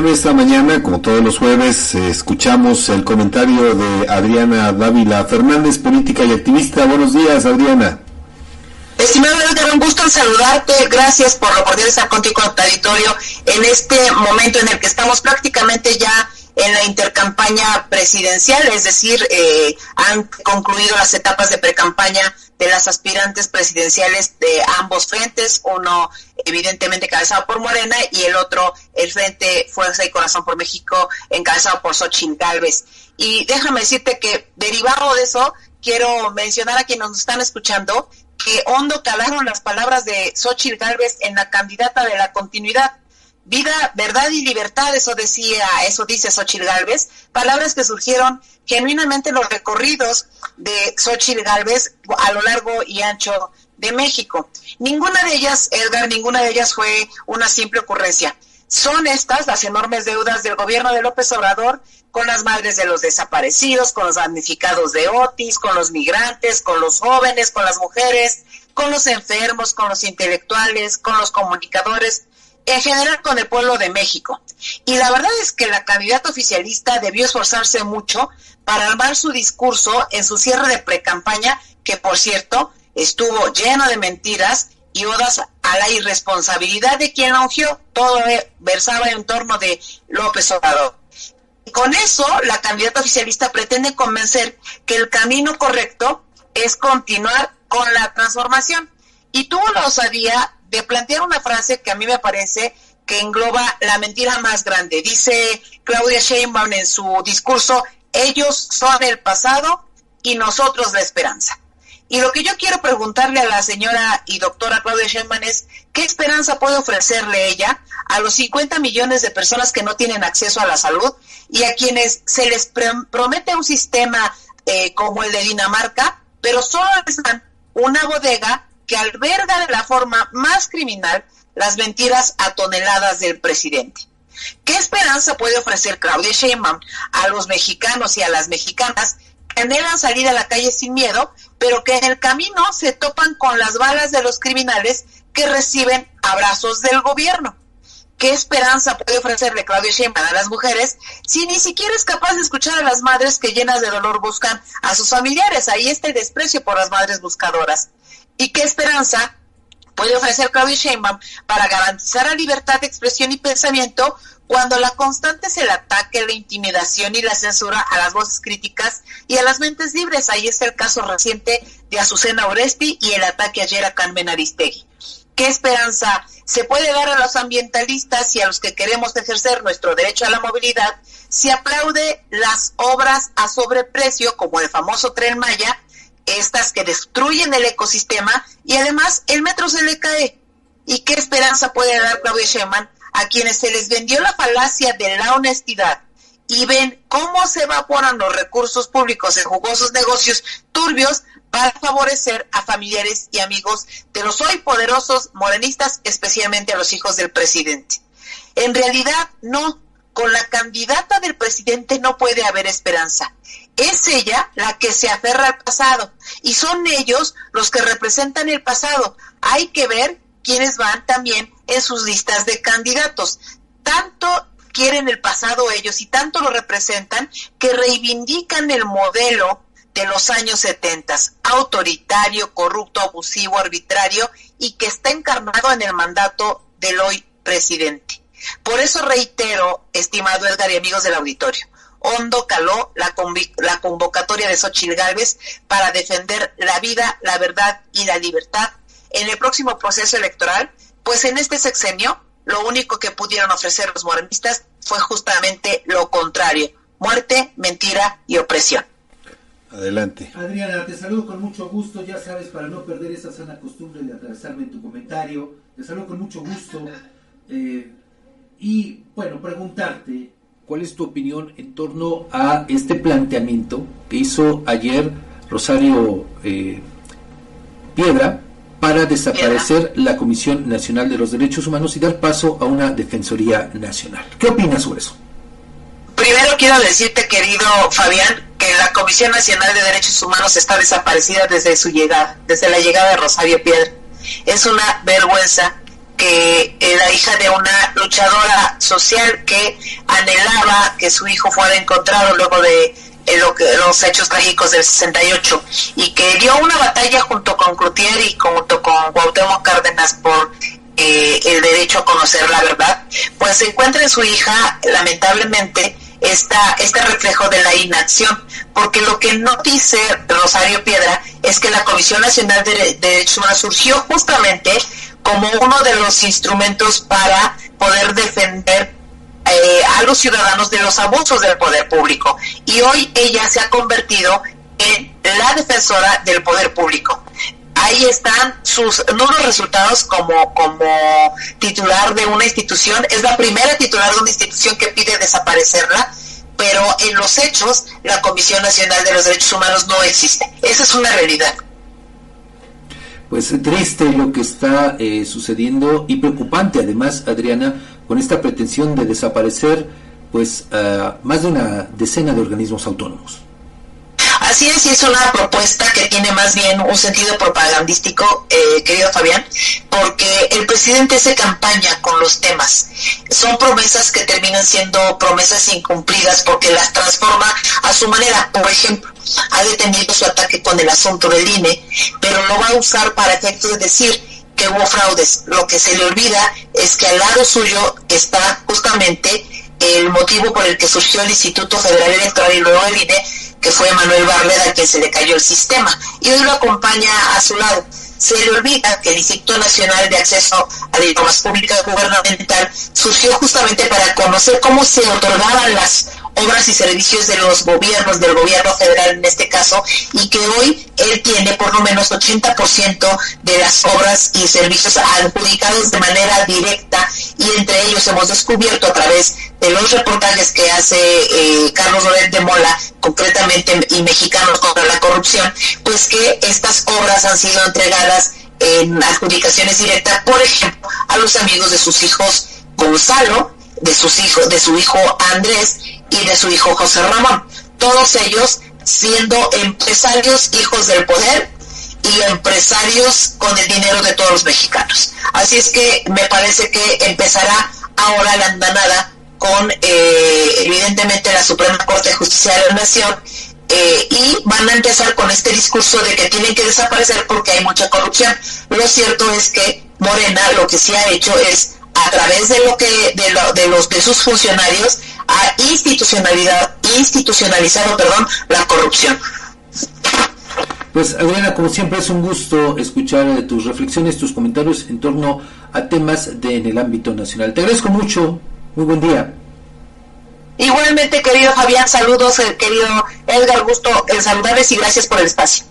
Adrián, esta mañana, como todos los jueves, eh, escuchamos el comentario de Adriana Dávila Fernández, política y activista. Buenos días, Adriana. Estimado Edgar, un gusto en saludarte. Gracias por la oportunidad de estar contigo en este momento en el que estamos prácticamente ya en la intercampaña presidencial, es decir, eh, han concluido las etapas de precampaña de las aspirantes presidenciales de ambos frentes, uno evidentemente encabezado por Morena y el otro el Frente Fuerza y Corazón por México encabezado por Xochitl Galvez. Y déjame decirte que derivado de eso, quiero mencionar a quienes nos están escuchando que hondo calaron las palabras de Xochitl Galvez en la candidata de la continuidad Vida, verdad y libertad, eso decía, eso dice Xochitl Galvez, palabras que surgieron genuinamente en los recorridos de Xochitl Galvez a lo largo y ancho de México. Ninguna de ellas, Edgar, ninguna de ellas fue una simple ocurrencia. Son estas las enormes deudas del gobierno de López Obrador con las madres de los desaparecidos, con los damnificados de Otis, con los migrantes, con los jóvenes, con las mujeres, con los enfermos, con los intelectuales, con los comunicadores, en general con el pueblo de México. Y la verdad es que la candidata oficialista debió esforzarse mucho para armar su discurso en su cierre de precampaña, que por cierto estuvo lleno de mentiras y odas a la irresponsabilidad de quien ungió. Todo versaba en torno de López Obrador. Y con eso, la candidata oficialista pretende convencer que el camino correcto es continuar con la transformación. Y tuvo la osadía de plantear una frase que a mí me parece que engloba la mentira más grande. Dice Claudia Sheinbaum en su discurso, ellos son el pasado y nosotros la esperanza. Y lo que yo quiero preguntarle a la señora y doctora Claudia Sheinbaum es, ¿qué esperanza puede ofrecerle ella a los 50 millones de personas que no tienen acceso a la salud y a quienes se les promete un sistema eh, como el de Dinamarca, pero solo les dan una bodega que alberga de la forma más criminal las mentiras a toneladas del presidente. ¿Qué esperanza puede ofrecer Claudia Sheinbaum a los mexicanos y a las mexicanas que anhelan salir a la calle sin miedo, pero que en el camino se topan con las balas de los criminales que reciben abrazos del gobierno? ¿Qué esperanza puede ofrecerle Claudia Sheinbaum a las mujeres si ni siquiera es capaz de escuchar a las madres que llenas de dolor buscan a sus familiares? Ahí está el desprecio por las madres buscadoras. ¿Y qué esperanza puede ofrecer Claudia Sheinbaum para garantizar la libertad de expresión y pensamiento cuando la constante es el ataque, la intimidación y la censura a las voces críticas y a las mentes libres. Ahí está el caso reciente de Azucena Oresti y el ataque ayer a Carmen Aristegui. ¿Qué esperanza se puede dar a los ambientalistas y a los que queremos ejercer nuestro derecho a la movilidad si aplaude las obras a sobreprecio como el famoso tren Maya estas que destruyen el ecosistema y además el metro se le cae. ¿Y qué esperanza puede dar Claudia Sheinbaum a quienes se les vendió la falacia de la honestidad y ven cómo se evaporan los recursos públicos en jugosos negocios turbios para favorecer a familiares y amigos de los hoy poderosos morenistas, especialmente a los hijos del presidente? En realidad, no. Con la candidata del presidente no puede haber esperanza es ella la que se aferra al pasado y son ellos los que representan el pasado. Hay que ver quiénes van también en sus listas de candidatos. Tanto quieren el pasado ellos y tanto lo representan que reivindican el modelo de los años 70, autoritario, corrupto, abusivo, arbitrario y que está encarnado en el mandato del hoy presidente. Por eso reitero, estimado Edgar y amigos del auditorio, hondo caló la, la convocatoria de Xochitl Gálvez para defender la vida, la verdad y la libertad en el próximo proceso electoral, pues en este sexenio lo único que pudieron ofrecer los morenistas fue justamente lo contrario, muerte, mentira y opresión. Adelante. Adriana, te saludo con mucho gusto, ya sabes, para no perder esa sana costumbre de atravesarme en tu comentario, te saludo con mucho gusto. Eh, y bueno, preguntarte, ¿Cuál es tu opinión en torno a este planteamiento que hizo ayer Rosario eh, Piedra para desaparecer la Comisión Nacional de los Derechos Humanos y dar paso a una Defensoría Nacional? ¿Qué opinas sobre eso? Primero quiero decirte, querido Fabián, que la Comisión Nacional de Derechos Humanos está desaparecida desde su llegada, desde la llegada de Rosario Piedra. Es una vergüenza que era hija de una luchadora social que anhelaba que su hijo fuera encontrado luego de eh, los hechos trágicos del 68 y que dio una batalla junto con Cloutier y junto con Cuauhtémoc Cárdenas por eh, el derecho a conocer la verdad, pues se encuentra en su hija, lamentablemente, esta, este reflejo de la inacción, porque lo que no dice Rosario Piedra es que la Comisión Nacional de Derechos Humanos surgió justamente como uno de los instrumentos para poder defender eh, a los ciudadanos de los abusos del poder público. Y hoy ella se ha convertido en la defensora del poder público. Ahí están sus nuevos resultados como, como titular de una institución. Es la primera titular de una institución que pide desaparecerla, pero en los hechos la Comisión Nacional de los Derechos Humanos no existe. Esa es una realidad pues triste lo que está eh, sucediendo y preocupante además, Adriana, con esta pretensión de desaparecer pues más de una decena de organismos autónomos. Así es, y una propuesta que tiene más bien un sentido propagandístico, eh, querido Fabián, porque el presidente hace campaña con los temas. Son promesas que terminan siendo promesas incumplidas porque las transforma a su manera. Por ejemplo, ha detenido su ataque con el asunto del INE, pero lo va a usar para efectos de decir que hubo fraudes. Lo que se le olvida es que al lado suyo está justamente el motivo por el que surgió el Instituto Federal Electoral y luego el INE, que fue Manuel Barleda, que se le cayó el sistema. Y hoy lo acompaña a su lado. Se le olvida que el Instituto Nacional de Acceso a la Información Pública Gubernamental surgió justamente para conocer cómo se otorgaban las obras y servicios de los gobiernos, del gobierno federal en este caso, y que hoy él tiene por lo menos 80% de las obras y servicios adjudicados de manera directa y entre ellos hemos descubierto a través de los reportajes que hace eh, Carlos Loret de Mola, concretamente y Mexicanos contra la Corrupción, pues que estas obras han sido entregadas en adjudicaciones directas, por ejemplo, a los amigos de sus hijos Gonzalo, de sus hijos, de su hijo Andrés y de su hijo José Ramón. Todos ellos siendo empresarios hijos del poder y empresarios con el dinero de todos los mexicanos. Así es que me parece que empezará ahora la andanada con eh, evidentemente la Suprema Corte de Justicia de la Nación eh, y van a empezar con este discurso de que tienen que desaparecer porque hay mucha corrupción. Lo cierto es que Morena lo que sí ha hecho es a través de lo que de, lo, de los de sus funcionarios a institucionalidad institucionalizado perdón la corrupción pues Adriana como siempre es un gusto escuchar eh, tus reflexiones tus comentarios en torno a temas de en el ámbito nacional te agradezco mucho muy buen día. Igualmente querido Fabián saludos eh, querido Edgar gusto en saludarles y gracias por el espacio